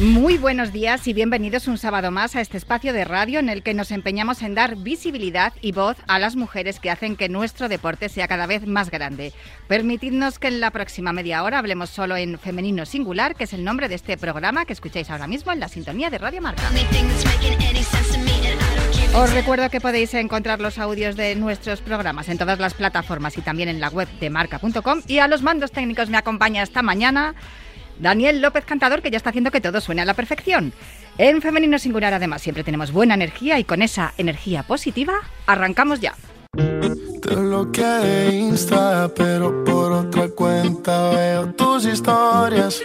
Muy buenos días y bienvenidos un sábado más a este espacio de radio en el que nos empeñamos en dar visibilidad y voz a las mujeres que hacen que nuestro deporte sea cada vez más grande. Permitidnos que en la próxima media hora hablemos solo en femenino singular, que es el nombre de este programa que escucháis ahora mismo en la sintonía de Radio Marca. Os recuerdo que podéis encontrar los audios de nuestros programas en todas las plataformas y también en la web de marca.com y a los mandos técnicos me acompaña esta mañana Daniel López Cantador, que ya está haciendo que todo suene a la perfección. En Femenino Singular, además, siempre tenemos buena energía y con esa energía positiva, arrancamos ya. Te Insta, pero por otra cuenta veo tus historias.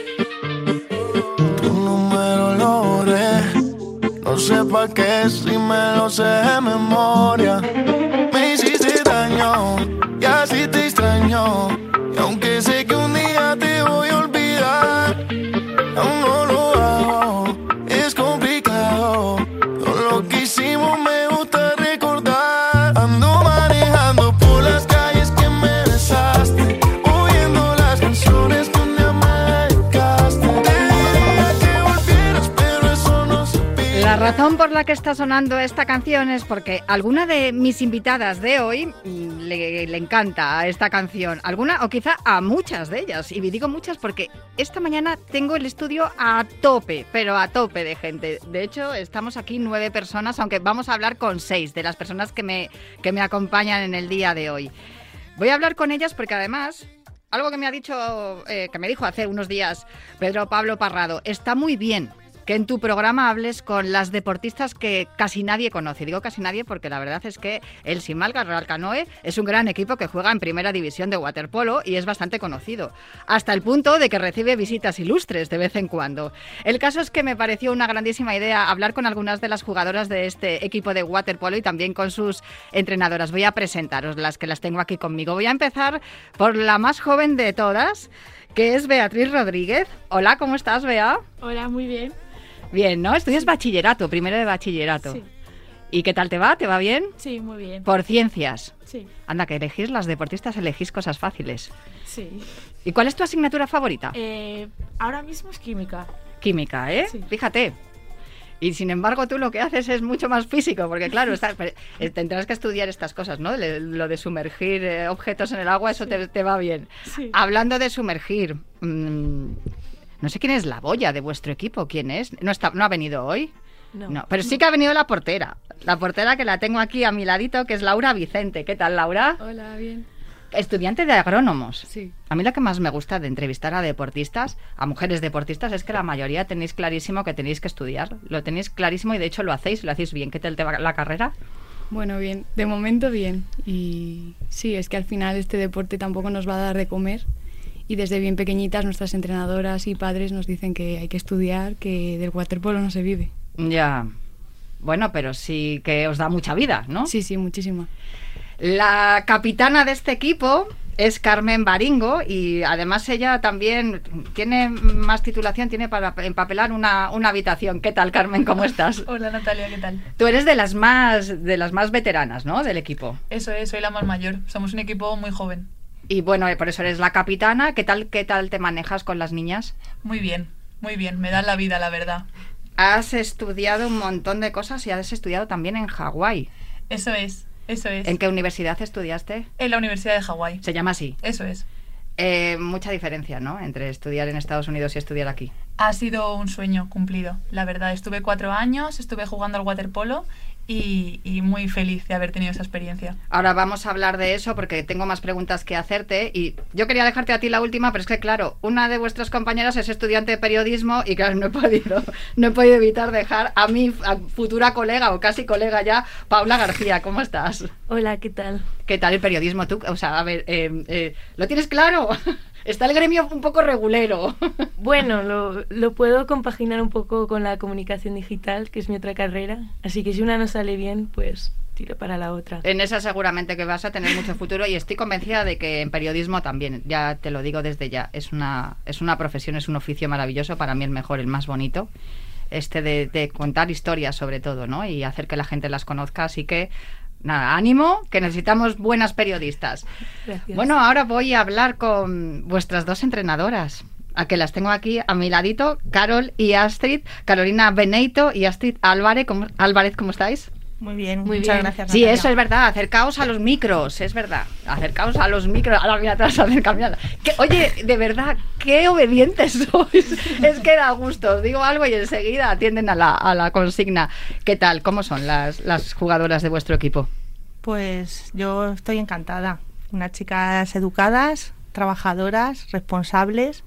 Tu número lo. No qué si me lo sé de memoria. Daño te extraño. La razón por la que está sonando esta canción es porque alguna de mis invitadas de hoy le, le encanta esta canción. Alguna o quizá a muchas de ellas. Y digo muchas porque esta mañana tengo el estudio a tope, pero a tope de gente. De hecho, estamos aquí nueve personas, aunque vamos a hablar con seis de las personas que me, que me acompañan en el día de hoy. Voy a hablar con ellas porque además algo que me ha dicho, eh, que me dijo hace unos días Pedro Pablo Parrado, está muy bien que en tu programa hables con las deportistas que casi nadie conoce. Digo casi nadie porque la verdad es que el Simalga Real Canoe es un gran equipo que juega en primera división de waterpolo y es bastante conocido, hasta el punto de que recibe visitas ilustres de vez en cuando. El caso es que me pareció una grandísima idea hablar con algunas de las jugadoras de este equipo de waterpolo y también con sus entrenadoras. Voy a presentaros las que las tengo aquí conmigo. Voy a empezar por la más joven de todas, que es Beatriz Rodríguez. Hola, ¿cómo estás, Bea? Hola, muy bien. Bien, ¿no? Estudias bachillerato, primero de bachillerato. Sí. ¿Y qué tal te va? ¿Te va bien? Sí, muy bien. Por ciencias. Sí, Anda, que elegís las deportistas, elegís cosas fáciles. sí. ¿Y cuál es tu asignatura favorita? Eh, ahora mismo es química. Química, ¿eh? sí. Fíjate. Y sin embargo, tú lo que haces es mucho más físico, porque claro, eh, tendrás que estudiar estas cosas, ¿no? Le- Lo de sumergir eh, objetos en el agua, eso te, te va bien. Sí. Hablando de sumergir, mm, no sé quién es la boya de vuestro equipo, ¿quién es? ¿No, está, no ha venido hoy? No. pero sí que ha venido la portera. La portera que la tengo aquí a mi ladito, que es Laura Vicente. ¿Qué tal, Laura? Hola, bien. Estudiante de agrónomos. Sí. A mí lo que más me gusta de entrevistar a deportistas, a mujeres deportistas, es que la mayoría tenéis clarísimo que tenéis que estudiar. Lo tenéis clarísimo y de hecho lo hacéis, lo hacéis bien. ¿Qué tal te va la carrera? Bueno, bien, de momento bien. Y sí, es que al final este deporte tampoco nos va a dar de comer. Y desde bien pequeñitas nuestras entrenadoras y padres nos dicen que hay que estudiar, que del waterpolo no se vive. Ya. Bueno, pero sí que os da mucha vida, ¿no? Sí, sí, muchísima. La capitana de este equipo es Carmen Baringo y además ella también tiene más titulación, tiene para empapelar una, una habitación. ¿Qué tal, Carmen? ¿Cómo estás? Hola Natalia, ¿qué tal? Tú eres de las más de las más veteranas, ¿no? Del equipo. Eso es, soy la más mayor. Somos un equipo muy joven. Y bueno, eh, por eso eres la capitana. ¿Qué tal, qué tal te manejas con las niñas? Muy bien, muy bien. Me dan la vida, la verdad. Has estudiado un montón de cosas y has estudiado también en Hawái. Eso es, eso es. ¿En qué universidad estudiaste? En la Universidad de Hawái. Se llama así. Eso es. Eh, mucha diferencia, ¿no? Entre estudiar en Estados Unidos y estudiar aquí. Ha sido un sueño cumplido, la verdad. Estuve cuatro años, estuve jugando al waterpolo y, y muy feliz de haber tenido esa experiencia. Ahora vamos a hablar de eso porque tengo más preguntas que hacerte y yo quería dejarte a ti la última, pero es que claro, una de vuestras compañeras es estudiante de periodismo y claro, no he podido, no he podido evitar dejar a mi a futura colega o casi colega ya, Paula García, ¿cómo estás? Hola, ¿qué tal? ¿Qué tal el periodismo tú? O sea, a ver, eh, eh, ¿lo tienes claro? Está el gremio un poco regulero. Bueno, lo, lo puedo compaginar un poco con la comunicación digital, que es mi otra carrera. Así que si una no sale bien, pues tiro para la otra. En esa seguramente que vas a tener mucho futuro y estoy convencida de que en periodismo también, ya te lo digo desde ya, es una, es una profesión, es un oficio maravilloso, para mí el mejor, el más bonito. este de, de contar historias sobre todo, ¿no? Y hacer que la gente las conozca. Así que nada, ánimo, que necesitamos buenas periodistas. Gracias. Bueno, ahora voy a hablar con vuestras dos entrenadoras. A que las tengo aquí a mi ladito, Carol y Astrid, Carolina Beneito y Astrid Álvarez. ¿Cómo, Álvarez, ¿cómo estáis? Muy bien, Muy muchas bien. gracias. Sí, eso es verdad. Acercaos a los micros, es verdad. Acercaos a los micros. Ahora mira atrás. Que, oye, de verdad, qué obedientes sois. Es que da gusto. Os digo algo y enseguida atienden a la, a la consigna. ¿Qué tal? ¿Cómo son las, las jugadoras de vuestro equipo? Pues yo estoy encantada. Unas chicas educadas, trabajadoras, responsables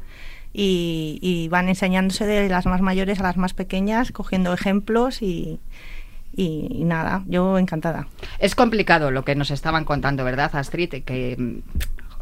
y, y van enseñándose de las más mayores a las más pequeñas, cogiendo ejemplos y, y- nada, yo encantada. Es complicado lo que nos estaban contando, ¿verdad, Astrid? Que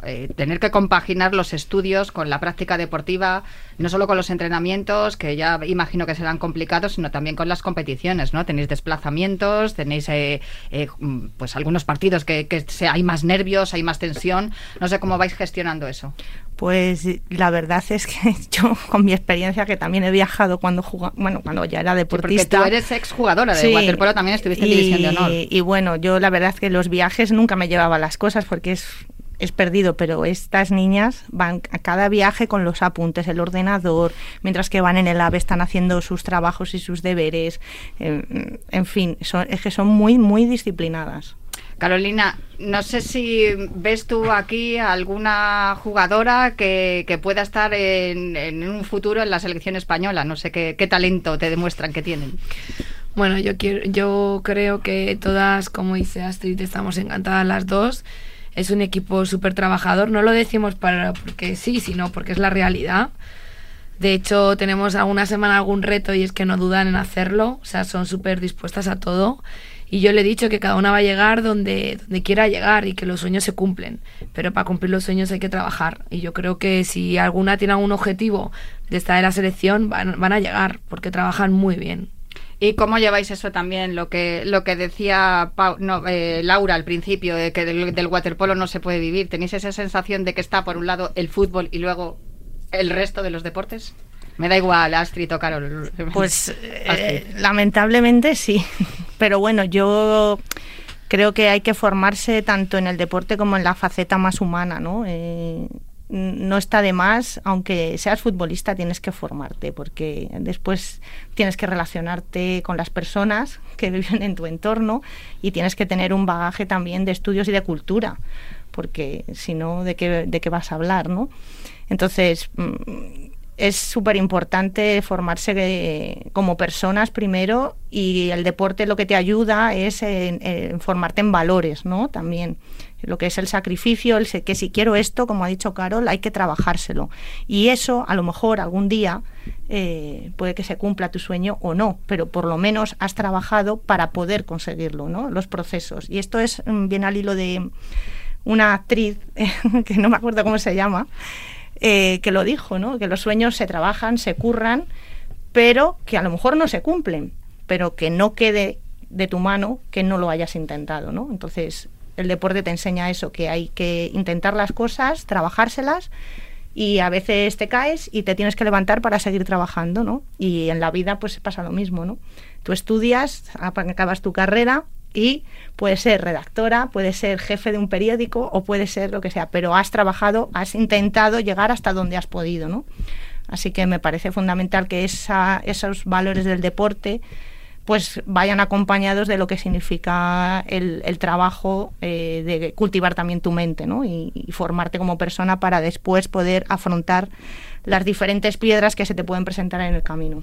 eh, tener que compaginar los estudios con la práctica deportiva, no solo con los entrenamientos, que ya imagino que serán complicados, sino también con las competiciones, ¿no? Tenéis desplazamientos, tenéis eh, eh, pues algunos partidos que, que se- hay más nervios, hay más tensión. No sé cómo vais gestionando eso. Pues la verdad es que yo, con mi experiencia, que también he viajado cuando jugaba, bueno, cuando ya era Sí, porque deportista. tú eres exjugadora de Sí. waterpolo, también estuviste en y, División de Honor. Y bueno, yo la verdad es que los viajes nunca me llevaba las cosas porque es, es perdido, pero estas niñas van a cada viaje con los apuntes, el ordenador, mientras que van en el AVE están haciendo sus trabajos y sus deberes. eh, en fin, son, es que son muy, muy disciplinadas. Carolina, no sé si ves tú aquí alguna jugadora que, que pueda estar en, en un futuro en la selección española. No sé qué, qué talento te demuestran que tienen. Bueno, yo quiero, yo creo que todas, como dice Astrid, estamos encantadas las dos. Es un equipo súper trabajador. No lo decimos para porque sí, sino porque es la realidad. De hecho, tenemos alguna semana algún reto y es que no dudan en hacerlo. O sea, son súper dispuestas a todo. Y yo le he dicho que cada una va a llegar donde, donde quiera llegar y que los sueños se cumplen. Pero para cumplir los sueños hay que trabajar. Y yo creo que si alguna tiene algún objetivo de estar en la selección, van, van a llegar porque trabajan muy bien. ¿Y cómo lleváis eso también? Lo que, lo que decía Pau- no, eh, Laura al principio, de que del, del waterpolo no se puede vivir. ¿Tenéis esa sensación de que está por un lado el fútbol y luego el resto de los deportes? Me da igual, Astrid o Carol. Pues eh, lamentablemente sí, pero bueno, yo creo que hay que formarse tanto en el deporte como en la faceta más humana, ¿no? Eh, no está de más, aunque seas futbolista, tienes que formarte, porque después tienes que relacionarte con las personas que viven en tu entorno y tienes que tener un bagaje también de estudios y de cultura, porque si no, ¿de qué, de qué vas a hablar, no? Entonces, mm, es súper importante formarse eh, como personas primero y el deporte lo que te ayuda es en, formarte en valores, ¿no? También lo que es el sacrificio, el que si quiero esto, como ha dicho Carol, hay que trabajárselo. Y eso, a lo mejor algún día, eh, puede que se cumpla tu sueño o no, pero por lo menos has trabajado para poder conseguirlo, ¿no? Los procesos. Y esto es mm, bien al hilo de una actriz, que no me acuerdo cómo se llama, eh, que lo dijo, ¿no? Que los sueños se trabajan, se curran, pero que a lo mejor no se cumplen, pero que no quede de tu mano que no lo hayas intentado, ¿no? Entonces, el deporte te enseña eso, que hay que intentar las cosas, trabajárselas y a veces te caes y te tienes que levantar para seguir trabajando, ¿no? Y en la vida pues pasa lo mismo, ¿no? Tú estudias, acabas tu carrera y puedes ser redactora, puedes ser jefe de un periódico o puedes ser lo que sea, pero has trabajado, has intentado llegar hasta donde has podido, ¿no? Así que me parece fundamental que esa, esos valores del deporte pues vayan acompañados de lo que significa el, trabajo eh, de cultivar también tu mente ¿no? y, y formarte como persona para después poder afrontar las diferentes piedras que se te pueden presentar en el camino.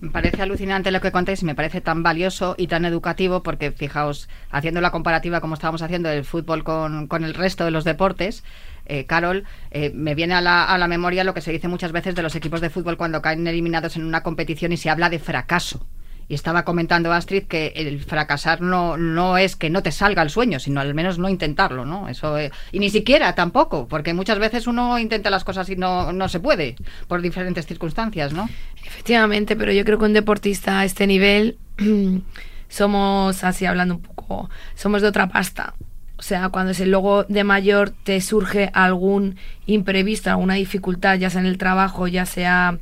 Me parece alucinante lo que contáis y me parece tan valioso y tan educativo porque, fijaos, haciendo la comparativa como estábamos haciendo del fútbol con, con el resto de los deportes, eh, Carol, eh, me viene a la, a la memoria lo que se dice muchas veces de los equipos de fútbol cuando caen eliminados en una competición y se habla de fracaso. Y estaba comentando Astrid que el fracasar no, no es que no te salga el sueño, sino al menos no intentarlo, ¿no? Eso eh, y ni siquiera tampoco, porque muchas veces uno intenta las cosas y no, no se puede por diferentes circunstancias, ¿no? Efectivamente, pero yo creo que un deportista a este nivel somos, así hablando un poco, somos de otra pasta. O sea, cuando es el luego de mayor te surge algún imprevisto, alguna dificultad, ya sea en el trabajo, ya sea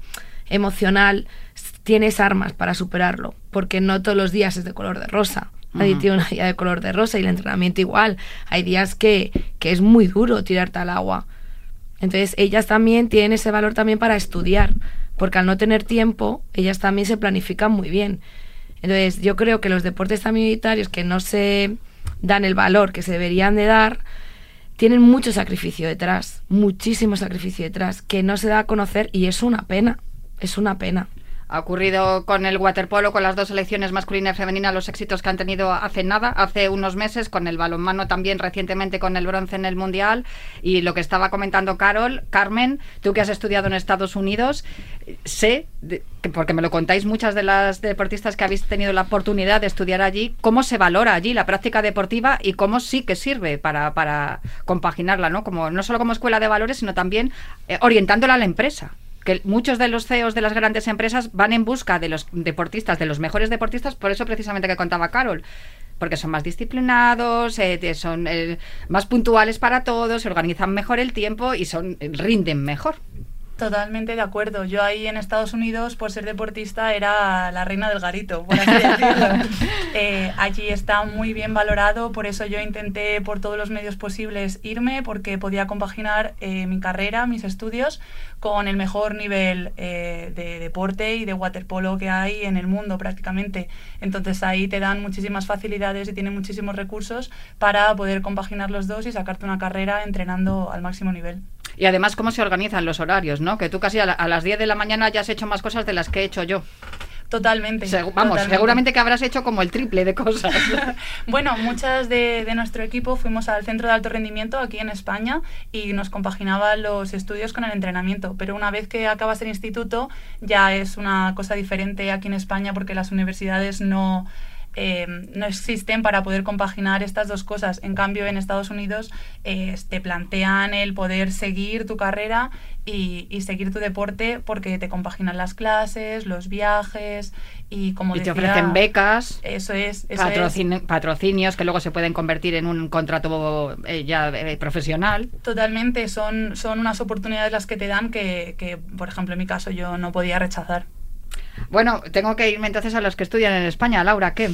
emocional, tienes armas para superarlo, porque no todos los días es de color de rosa. Nadie tiene una día de color de rosa y el entrenamiento igual. Hay días que, que es muy duro tirarte al agua. Entonces ellas también tienen ese valor también para estudiar, porque al no tener tiempo, ellas también se planifican muy bien. Entonces yo creo que los deportes también que no se dan el valor que se deberían de dar, tienen mucho sacrificio detrás, muchísimo sacrificio detrás, que no se da a conocer y es una pena, es una pena. Ha ocurrido con el waterpolo, con las dos selecciones masculina y femenina, los éxitos que han tenido hace nada, hace unos meses, con el balonmano también recientemente con el bronce en el Mundial. Y lo que estaba comentando Carol, Carmen, tú que has estudiado en Estados Unidos, sé, porque me lo contáis muchas de las deportistas que habéis tenido la oportunidad de estudiar allí, cómo se valora allí la práctica deportiva y cómo sí que sirve para, para compaginarla, ¿no? Como, no solo como escuela de valores, sino también eh, orientándola a la empresa que muchos de los CEOs de las grandes empresas van en busca de los deportistas, de los mejores deportistas, por eso precisamente que contaba Carol, porque son más disciplinados, eh, son eh, más puntuales para todos, se organizan mejor el tiempo y son rinden mejor. Totalmente de acuerdo. Yo ahí en Estados Unidos, por ser deportista, era la reina del garito, por así decirlo. Eh, allí está muy bien valorado, por eso yo intenté por todos los medios posibles irme, porque podía compaginar eh, mi carrera, mis estudios, con el mejor nivel eh, de deporte y de waterpolo que hay en el mundo prácticamente. Entonces ahí te dan muchísimas facilidades y tienen muchísimos recursos para poder compaginar los dos y sacarte una carrera entrenando al máximo nivel. Y además, cómo se organizan los horarios, ¿no? Que tú casi a, las 10 de la mañana ya has hecho más cosas de las que he hecho yo. Totalmente. vamos, seguramente que habrás hecho como el triple de cosas. bueno, muchas de, de, nuestro equipo fuimos al centro de alto rendimiento aquí en España y nos compaginaban los estudios con el entrenamiento. Pero una vez que acabas el instituto ya es una cosa diferente aquí en España porque las universidades no eh, no existen para poder compaginar estas dos cosas. En cambio, en Estados Unidos eh, te plantean el poder seguir tu carrera y, seguir tu deporte porque te compaginan las clases, los viajes y como y te ofrecen becas. Eso es. patrocinios que luego se pueden convertir en un contrato eh, ya profesional. Totalmente, son, son unas oportunidades las que te dan que, que, por ejemplo, en mi caso yo no podía rechazar. Bueno, tengo que irme entonces a los que estudian en España. Laura, ¿qué?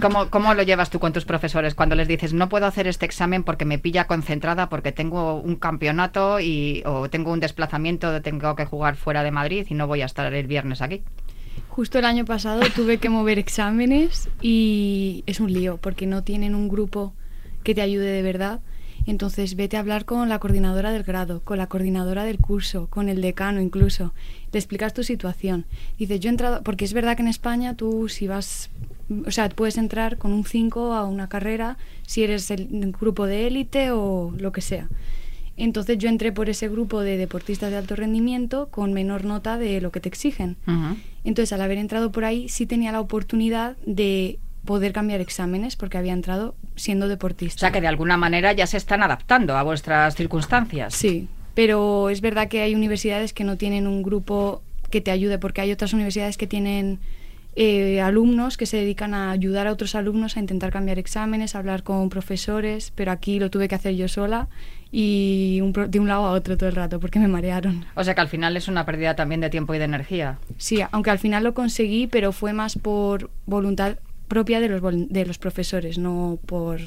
¿Cómo, ¿Cómo, lo llevas tú con tus profesores cuando les dices no puedo hacer este examen porque me pilla concentrada, porque tengo un campeonato y, o tengo un desplazamiento, tengo que jugar fuera de Madrid y no voy a estar el viernes aquí? Justo el año pasado tuve que mover exámenes y es un lío porque no tienen un grupo que te ayude de verdad. Entonces vete a hablar con la coordinadora del grado, con la coordinadora del curso, con el decano incluso. Le explicas tu situación. Dices, yo he entrado, porque es verdad que en España tú si vas, o sea, puedes entrar con un 5 a una carrera si eres el, grupo de élite o lo que sea. Entonces yo entré por ese grupo de deportistas de alto rendimiento con menor nota de lo que te exigen. Entonces al haber entrado por ahí sí tenía la oportunidad de poder cambiar exámenes porque había entrado siendo deportista. O sea que de alguna manera ya se están adaptando a vuestras circunstancias. Sí, pero es verdad que hay universidades que no tienen un grupo que te ayude porque hay otras universidades que tienen eh, alumnos que se dedican a ayudar a otros alumnos a intentar cambiar exámenes, a hablar con profesores, pero aquí lo tuve que hacer yo sola y de un lado a otro todo el rato porque me marearon. O sea que al final es una pérdida también de tiempo y de energía. Sí, aunque al final lo conseguí, pero fue más por voluntad propia de los, de los profesores, no por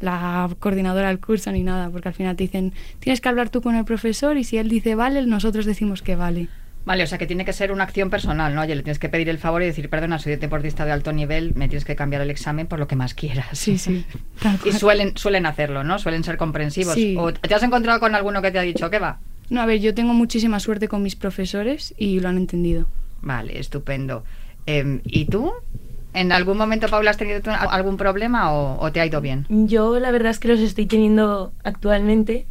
la coordinadora del curso ni nada, porque al final te dicen, tienes que hablar tú con el profesor y si él dice vale, nosotros decimos que vale. Vale, o sea que tiene que ser una acción personal, ¿no? Oye, le tienes que pedir el favor y decir, perdona, soy deportista de alto nivel, me tienes que cambiar el examen por lo que más quieras. Sí, sí. y suelen, suelen hacerlo, ¿no? Suelen ser comprensivos. ¿O ¿Te has encontrado con alguno que te ha dicho qué va? No, a ver, yo tengo muchísima suerte con mis profesores y lo han entendido. Vale, estupendo. Em, ¿Y tú? ¿En algún momento, Paula, has tenido algún problema o, te ha ido bien? Yo la verdad es que los estoy teniendo actualmente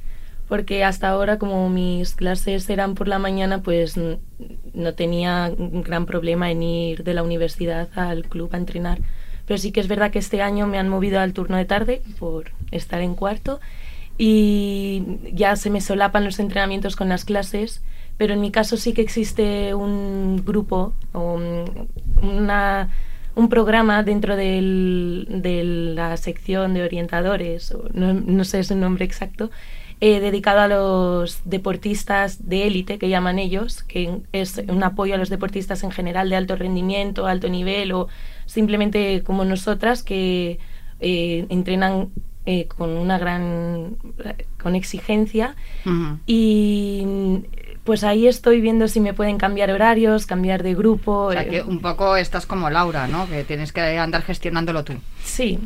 porque hasta ahora como mis clases eran por la mañana, pues no tenía un gran problema en ir de la universidad al club a entrenar. Pero sí que es verdad que este año me han movido al turno de tarde por estar en cuarto y ya se me solapan los entrenamientos con las clases, pero en mi caso sí que existe un grupo o una un programa dentro del, de la sección de orientadores, no, no sé su nombre exacto, eh, dedicado a los deportistas de élite, que llaman ellos, que es un apoyo a los deportistas en general de alto rendimiento, alto nivel o simplemente como nosotras que eh, entrenan eh, con una gran con exigencia. Y pues ahí estoy viendo si me pueden cambiar horarios, cambiar de grupo. O sea, eh, que un poco estás como Laura, ¿no? Que tienes que andar gestionándolo tú. Sí,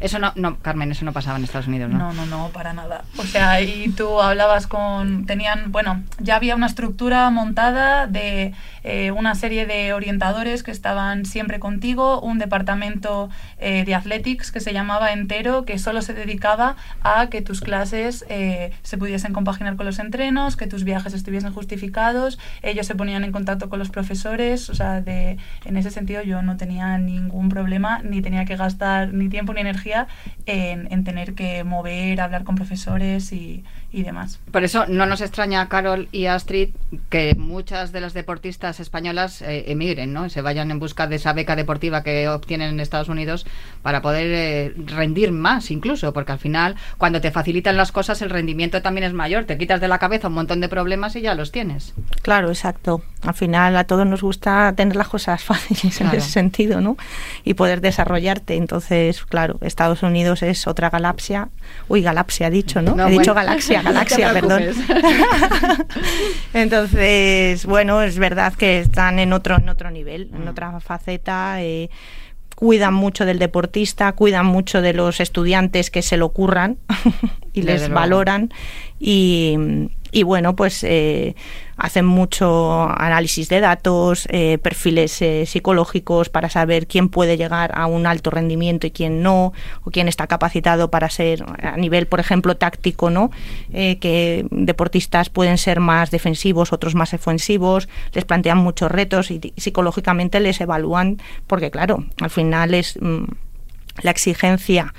Eso no, no, Carmen, eso no pasaba en Estados Unidos, ¿no? No, no, no, para nada. O sea, y tú hablabas con, tenían, bueno, ya había una estructura montada de eh, una serie de orientadores que estaban siempre contigo, un departamento eh, de athletics que se llamaba entero, que solo se dedicaba a que tus clases eh, se pudiesen compaginar con los entrenos, que tus viajes estuviesen justificados, ellos se ponían en contacto con los profesores, o sea, de, en ese sentido yo no tenía ningún problema, ni tenía que gastar ni tiempo ni energía en, en tener que mover, hablar con profesores y, y demás. Por eso no nos extraña, Carol y Astrid, que muchas de las deportistas españolas eh, emigren, ¿no? Se vayan en busca de esa beca deportiva que obtienen en Estados Unidos para poder eh, rendir más, incluso, porque al final, cuando te facilitan las cosas, el rendimiento también es mayor. Te quitas de la cabeza un montón de problemas y ya los tienes. Claro, exacto. Al final a todos nos gusta tener las cosas fáciles Claro. en ese sentido, ¿no? Y poder desarrollarte. Entonces, claro, Estados Unidos es otra galaxia. Uy, galaxia he dicho, ¿no? No, he dicho galaxia, No galaxia, perdón. Entonces, bueno, es verdad que están en otro, en otro nivel, en Mm. otra faceta. eh, cuidan mucho del deportista, cuidan mucho de los estudiantes que se lo curran y Desde les luego. valoran y, y bueno, pues eh, hacen mucho análisis de datos, eh, perfiles eh, psicológicos para saber quién puede llegar a un alto rendimiento y quién no, o quién está capacitado para ser a nivel, por ejemplo, táctico, ¿no? Eh, que deportistas pueden ser más defensivos, otros más ofensivos, les plantean muchos retos y psicológicamente les evalúan, porque claro, al final es mm, la exigencia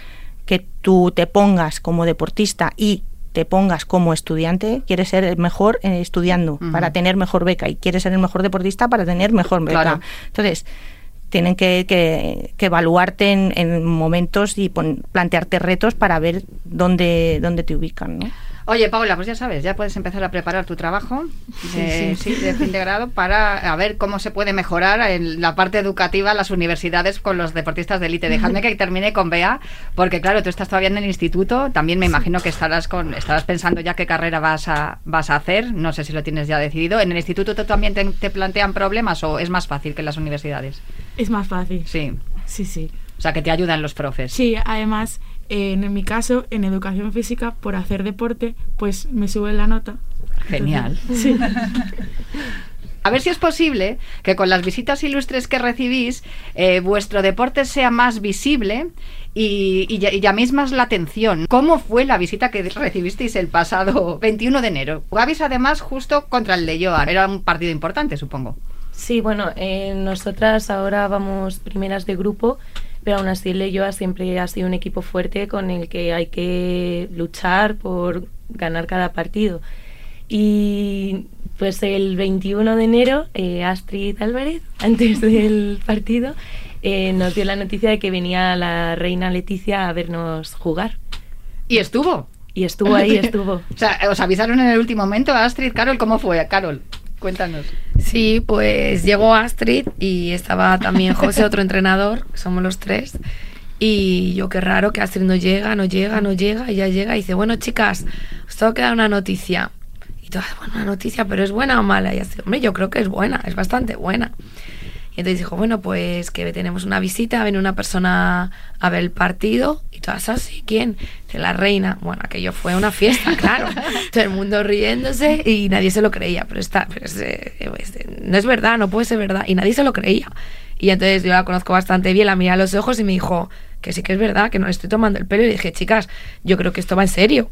que tú te pongas como deportista y te pongas como estudiante, quieres ser el mejor eh, estudiando para tener mejor beca y quieres ser el mejor deportista para tener mejor beca. Claro. Entonces, tienen que, que- que evaluarte en, en momentos y pon- plantearte retos para ver dónde, dónde te ubican. ¿no? Oye, Paula, pues ya sabes, ya puedes empezar a preparar tu trabajo de, sí, de fin de grado para a ver cómo se puede mejorar en la parte educativa las universidades con los deportistas de élite. Dejadme que termine con Bea, porque claro, tú estás todavía en el instituto, también me imagino que estarás con estarás pensando ya qué carrera vas a vas a hacer, no sé si lo tienes ya decidido. ¿En el instituto tú también te, te plantean problemas o es más fácil que en las universidades? Es más fácil. Sí. Sí, sí. O sea, que te ayudan los profes. Sí, además, en mi caso, en educación física, por hacer deporte, pues me sube la nota. Genial. Entonces, sí. A ver si es posible que con las visitas ilustres que recibís, eh, vuestro deporte sea más visible y, y y llaméis más la atención. ¿Cómo fue la visita que recibisteis el pasado 21 de enero? Jugabais además justo contra el Leyoa. Era un partido importante, supongo. Sí, bueno, eh, nosotras ahora vamos primeras de grupo, pero aún así el Leyoa siempre ha sido un equipo fuerte con el que hay que luchar por ganar cada partido. Y pues el 21 de enero, eh, Astrid Álvarez, antes del partido, eh, nos dio la noticia de que venía la reina Leticia a vernos jugar. Y estuvo. Y estuvo ahí, estuvo. O sea, os avisaron en el último momento, Astrid, Carol, ¿cómo fue? Carol, cuéntanos. Sí, pues llegó Astrid y estaba también José, otro entrenador, somos los tres. Y yo, qué raro que Astrid no llega, no llega, no llega, y ya llega y dice, bueno, chicas, os tengo que dar una noticia. Y todas, bueno, una noticia, pero ¿es buena o mala? Y así, hombre, yo creo que es buena, es bastante buena. Y entonces dijo, bueno, pues que tenemos una visita, viene una persona a ver el partido y todas así, ¿quién? Dice la reina. Bueno, aquello fue una fiesta, claro. Todo el mundo riéndose y nadie se lo creía, pero está, eh, no es verdad, no puede ser verdad. Y nadie se lo creía. Y entonces yo la conozco bastante bien, la miré a los ojos y me dijo que sí que es verdad, que no le estoy tomando el pelo. Y dije, chicas, yo creo que esto va en serio.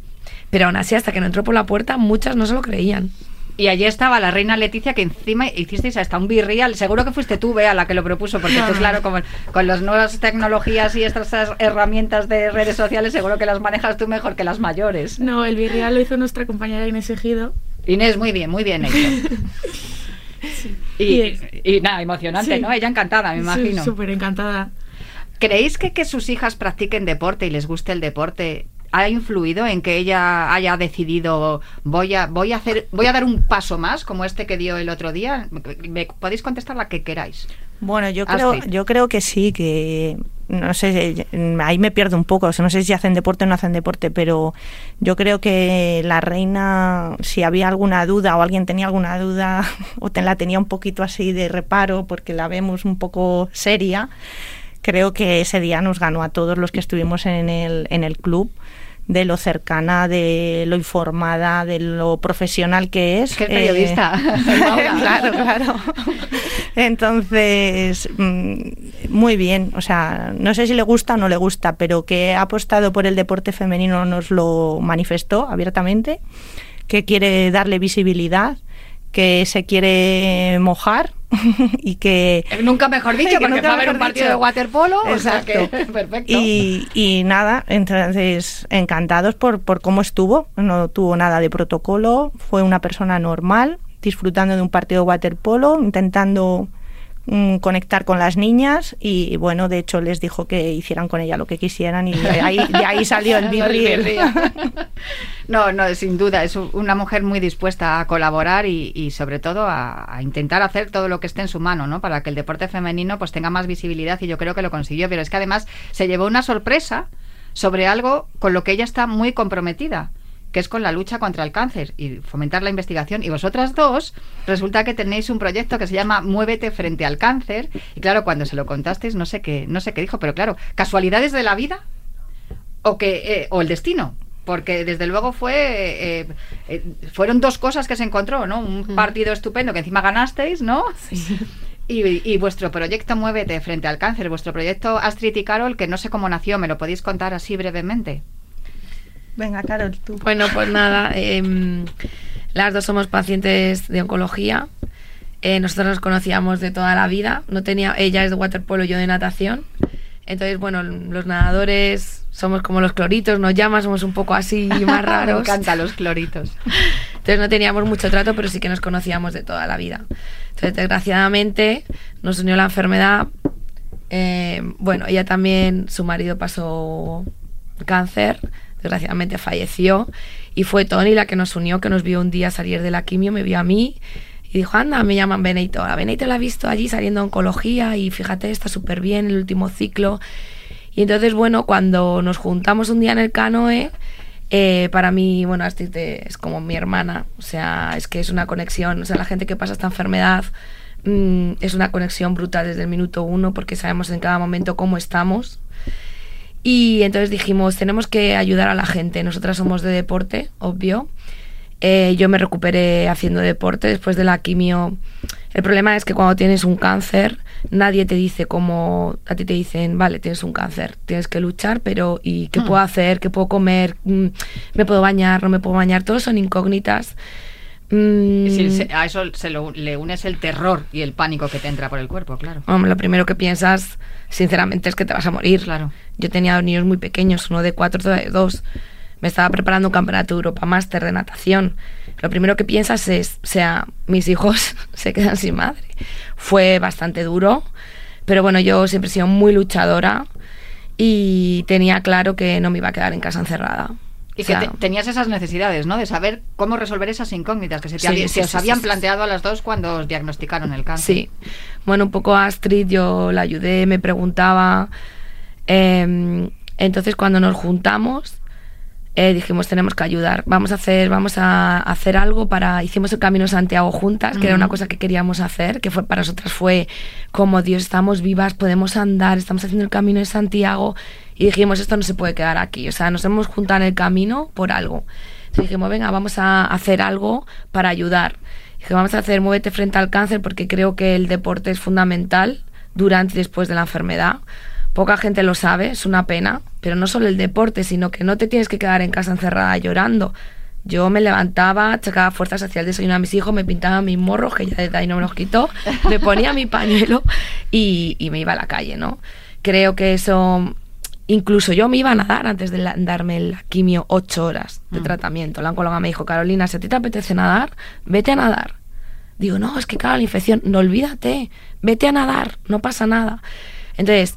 Pero aún así, hasta que no entró por la puerta, muchas no se lo creían. Y allí estaba la reina Leticia, que encima hicisteis hasta un birrial. Seguro que fuiste tú, Bea, la que lo propuso, porque tú, claro, como, con las nuevas tecnologías y estas herramientas de redes sociales, seguro que las manejas tú mejor que las mayores. No, el virreal lo hizo nuestra compañera Inés Ejido. Inés, muy bien, muy bien hecho. Y, Y y nada, emocionante, Sí. ¿no? Ella encantada, me imagino. Súper encantada. ¿Creéis que que sus hijas practiquen deporte y les guste el deporte ha influido en que ella haya decidido voy a voy a hacer voy a dar un paso más como este que dio el otro día? Me podéis contestar la que queráis. Bueno, yo creo, yo creo que sí, que no sé, ahí me pierdo un poco, no sé si hacen deporte o no hacen deporte, pero yo creo que la reina, si había alguna duda o alguien tenía alguna duda o te, la tenía un poquito así de reparo porque la vemos un poco seria, creo que ese día nos ganó a todos los que estuvimos en el, en el club de lo cercana, de lo informada, de lo profesional que es. Que periodista. claro, claro. Entonces, mm, muy bien. O sea, no sé si le gusta o no le gusta, pero que ha apostado por el deporte femenino nos lo manifestó abiertamente, que quiere darle visibilidad que se quiere mojar y que nunca mejor dicho porque va a haber un partido de waterpolo exacto. perfecto. Y, y, nada entonces encantados por, por cómo estuvo. No tuvo nada de protocolo fue una persona normal disfrutando de un partido de waterpolo intentando Mm, conectar con las niñas y bueno, de hecho les dijo que hicieran con ella lo que quisieran y de ahí, de ahí salió el birri. no, no, sin duda, es una mujer muy dispuesta a colaborar y, sobre todo a, intentar hacer todo lo que esté en su mano, ¿no? Para que el deporte femenino pues tenga más visibilidad y yo creo que lo consiguió, pero es que además se llevó una sorpresa sobre algo con lo que ella está muy comprometida que es con la lucha contra el cáncer y fomentar la investigación. Y vosotras dos, resulta que tenéis un proyecto que se llama Muévete frente al cáncer. Y claro, cuando se lo contasteis, no sé qué, no sé qué dijo, pero claro, casualidades de la vida o que eh, o el destino. Porque desde luego fue eh, eh, fueron dos cosas que se encontró, ¿no? Un partido estupendo que encima ganasteis, ¿no? Y, y, vuestro proyecto Muévete frente al cáncer, vuestro proyecto Astrid y Carol, que no sé cómo nació, ¿me lo podéis contar así brevemente? Venga, Carol, tú. Bueno, pues nada, em, las dos somos pacientes de oncología. Eh, nosotros nos conocíamos de toda la vida. No tenía, ella es de waterpolo, yo de natación. Entonces, bueno, los nadadores somos como los cloritos, nos llaman, somos un poco así más raros. Me encantan los cloritos. Entonces no teníamos mucho trato, pero sí que nos conocíamos de toda la vida. Entonces, desgraciadamente, nos unió la enfermedad. Eh, bueno, ella también, su marido pasó cáncer desgraciadamente falleció y fue Tony la que nos unió, que nos vio un día salir de la quimio, me vio a mí y dijo, anda, me llaman Benito. A Benito la ha visto allí saliendo de oncología y fíjate, está súper bien el último ciclo. Y entonces, bueno, cuando nos juntamos un día en el canoe, eh, para mí, bueno, Astrid es como mi hermana, o sea, es que es una conexión, o sea, la gente que pasa esta enfermedad mm, es una conexión brutal desde el minuto uno porque sabemos en cada momento cómo estamos y entonces dijimos, tenemos que ayudar a la gente. Nosotras somos de deporte, obvio. Eh, yo me recuperé haciendo deporte después de la quimio. El problema es que cuando tienes un cáncer, nadie te dice cómo. A ti te dicen, vale, tienes un cáncer, tienes que luchar, pero ¿y qué hmm. puedo hacer? ¿Qué puedo comer? Mm, ¿Me puedo bañar? ¿No me puedo bañar? Todos son incógnitas. Mm. a eso se le unes el terror y el pánico que te entra por el cuerpo, claro. lo primero que piensas, sinceramente, es que te vas a morir. Claro. Yo tenía dos niños muy pequeños, uno de cuatro, otro de dos. Me estaba preparando un campeonato de Europa Máster de natación. Lo primero que piensas es, o sea, mis hijos se quedan sin madre. Fue bastante duro, pero bueno, yo siempre he sido muy luchadora y tenía claro que no me iba a quedar en casa encerrada. Y que tenías esas necesidades, ¿no? De saber cómo resolver esas incógnitas que se, os habían planteado a las dos cuando os diagnosticaron el cáncer. Sí. Bueno, un poco a Astrid yo la ayudé, me preguntaba. Em, entonces cuando nos juntamos eh, dijimos tenemos que ayudar, vamos a hacer, vamos a hacer algo para, hicimos el Camino de Santiago juntas, que era una cosa que queríamos hacer, que fue para nosotras fue como Dios, estamos vivas, podemos andar, estamos haciendo el Camino de Santiago y dijimos, esto no se puede quedar aquí. O sea, nos hemos juntado en el camino por algo. Entonces dijimos, venga, vamos a hacer algo para ayudar. Dije, vamos a hacer Muévete frente al cáncer porque creo que el deporte es fundamental durante y después de la enfermedad. Poca gente lo sabe, es una pena, pero no solo el deporte, sino que no te tienes que quedar en casa encerrada llorando. Yo me levantaba, sacaba fuerzas hacia el desayuno a mis hijos, me pintaba mis morros, que ya desde ahí no me los quitó, me ponía mi pañuelo y, y me iba a la calle, ¿no? Creo que eso Incluso yo me iba a nadar antes de darme la quimio ocho horas de mm. tratamiento. La oncóloga me dijo, Carolina, si a ti te apetece nadar, vete a nadar. Digo, no, es que claro, la infección, no olvídate, vete a nadar, no pasa nada. Entonces,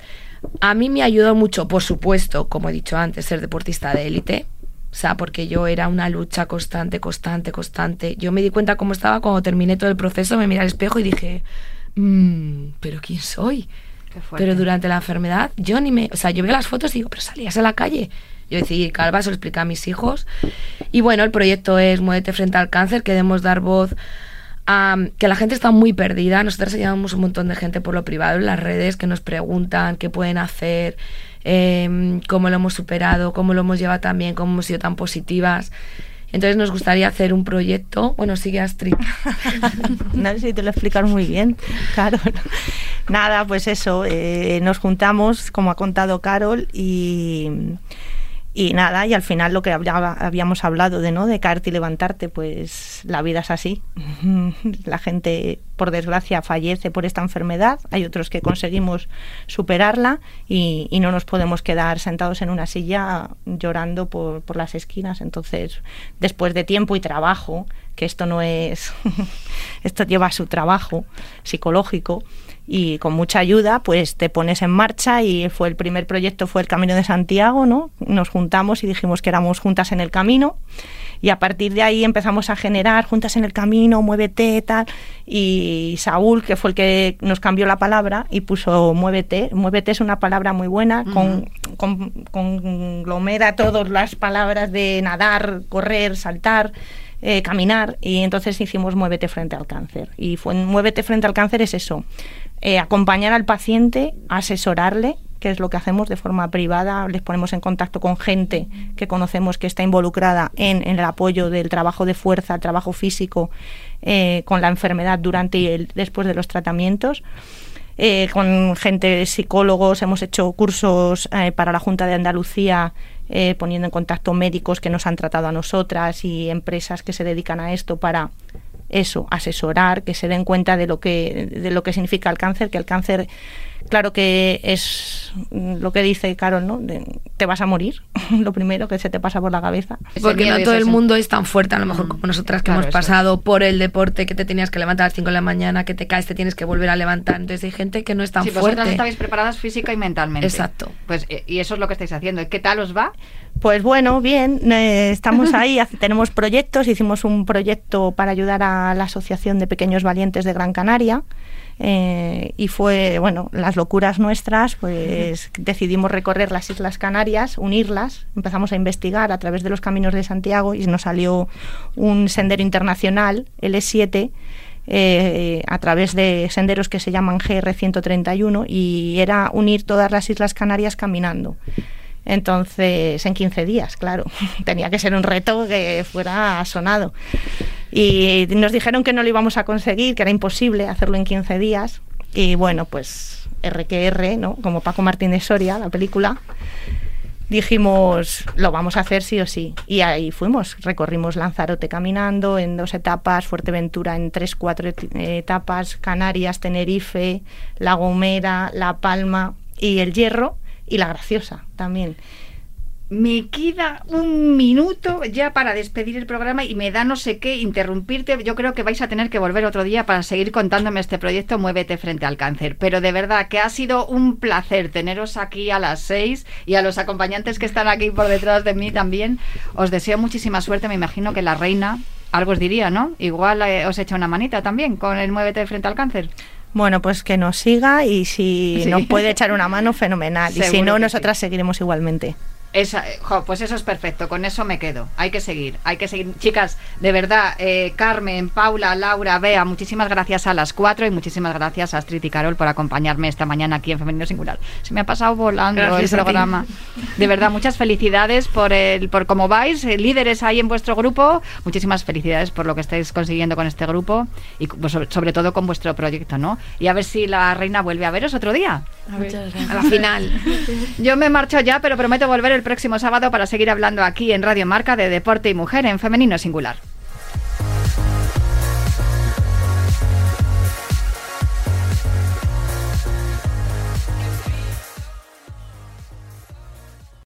A mí me ayudó mucho, por supuesto, como he dicho antes, ser deportista de élite. O sea, porque yo era una lucha constante, constante, constante. Yo me di cuenta cómo estaba cuando terminé todo el proceso, me miré al espejo y dije, "Mm, ¿pero quién soy? Pero durante la enfermedad, yo ni me. O sea, yo veo las fotos y digo, pero salías a la calle. Yo decidí, calva, se lo expliqué a mis hijos. Y bueno, el proyecto es Muévete frente al cáncer, queremos dar voz a. que la gente está muy perdida. Nosotros llevamos un montón de gente por lo privado en las redes que nos preguntan qué pueden hacer, em, cómo lo hemos superado, cómo lo hemos llevado también, cómo hemos sido tan positivas. Entonces nos gustaría hacer un proyecto. Bueno, sigue Astrid. no sé si te lo explicas muy bien, Carol. Nada, pues eso, eh, nos juntamos, como ha contado Carol, y, y nada, y al final lo que había- habíamos hablado de no de caerte y levantarte, pues la vida es así. La gente, por desgracia, fallece por esta enfermedad. Hay otros que conseguimos superarla y, y no nos podemos quedar sentados en una silla llorando por, por las esquinas. Entonces, después de tiempo y trabajo, que esto no es, esto lleva su trabajo psicológico y con mucha ayuda pues te pones en marcha y fue el primer proyecto fue el Camino de Santiago, ¿no? Nos juntamos y dijimos que éramos juntas en el camino y a partir de ahí empezamos a generar juntas en el camino, muévete, tal y Saúl, que fue el que nos cambió la palabra y puso muévete, muévete es una palabra muy buena, con, con- conglomera todas las palabras de nadar, correr, saltar, eh, caminar y entonces hicimos Muévete frente al cáncer. Y fue, Muévete frente al cáncer es eso, eh, acompañar al paciente, asesorarle, que es lo que hacemos de forma privada, les ponemos en contacto con gente que conocemos que está involucrada en, el apoyo del trabajo de fuerza, el trabajo físico eh, con la enfermedad durante y después de los tratamientos. Eh, con gente, psicólogos, hemos hecho cursos para la Junta de Andalucía poniendo en contacto médicos que nos han tratado a nosotras y empresas que se dedican a esto para eso, asesorar, que se den cuenta de lo que, de lo que significa el cáncer, que el cáncer, claro que es mm, lo que dice Carol, ¿no? De- te vas a morir, lo primero que se te pasa por la cabeza. Porque no todo el mundo es tan fuerte, a lo mejor como nosotras que Claro, hemos eso pasado por el deporte, que te tenías que levantar a las 5 de la mañana, que te caes, te tienes que volver a levantar. Entonces hay gente que no es tan Sí, vosotras fuerte. estabais preparadas física y mentalmente. Exacto. Pues, eh, y eso es lo que estáis haciendo. ¿Qué tal os va? Pues bueno, bien, eh, estamos ahí, tenemos proyectos, hicimos un proyecto para ayudar a la Asociación de Pequeños Valientes de Gran Canaria eh, y fue, bueno, las locuras nuestras, pues decidimos recorrer las Islas Canarias, unirlas, empezamos a investigar a través de los caminos de Santiago y nos salió un sendero internacional, L7, eh, a través de senderos que se llaman GR131 y era unir todas las Islas Canarias caminando. Entonces, en 15 días, claro, tenía que ser un reto que fuera sonado. Y nos dijeron que no lo íbamos a conseguir, que era imposible hacerlo en 15 días. Y bueno, pues RQR, ¿no? Como Paco Martínez Soria, la película, dijimos, lo vamos a hacer sí o sí. Y ahí fuimos, recorrimos Lanzarote caminando en dos etapas, Fuerteventura en tres, cuatro et- etapas, Canarias, Tenerife, La Gomera, La Palma y El Hierro y La Graciosa también. Me queda un minuto ya para despedir el programa y me da no sé qué interrumpirte. Yo creo que vais a tener que volver otro día para seguir contándome este proyecto Muévete frente al cáncer. Pero de verdad que ha sido un placer teneros aquí a las seis y a los acompañantes que están aquí por detrás de mí también. Os deseo muchísima suerte. Me imagino que la reina algo os diría, ¿no? Igual eh, os echa una manita también con el Muévete frente al cáncer. Bueno, pues que nos siga y si Sí. nos puede echar una mano, fenomenal. y si no, nosotras seguiremos igualmente. Esa, eh, jo, pues eso es perfecto, con eso me quedo. Hay que seguir, hay que seguir. Chicas, de verdad, eh, Carmen, Paula, Laura, Bea, muchísimas gracias a las cuatro y muchísimas gracias a Astrid y Carol por acompañarme esta mañana aquí en Femenino Singular. Se me ha pasado volando Gracias el programa. De verdad, muchas felicidades por el, por cómo vais, eh, líderes ahí en vuestro grupo. Muchísimas felicidades por lo que estáis consiguiendo con este grupo y pues, sobre todo con vuestro proyecto, ¿no? Y a ver si la reina vuelve a veros otro día. A la final. Yo me marcho ya, pero prometo volver el próximo sábado para seguir hablando aquí en Radio Marca de Deporte y Mujer en Femenino Singular.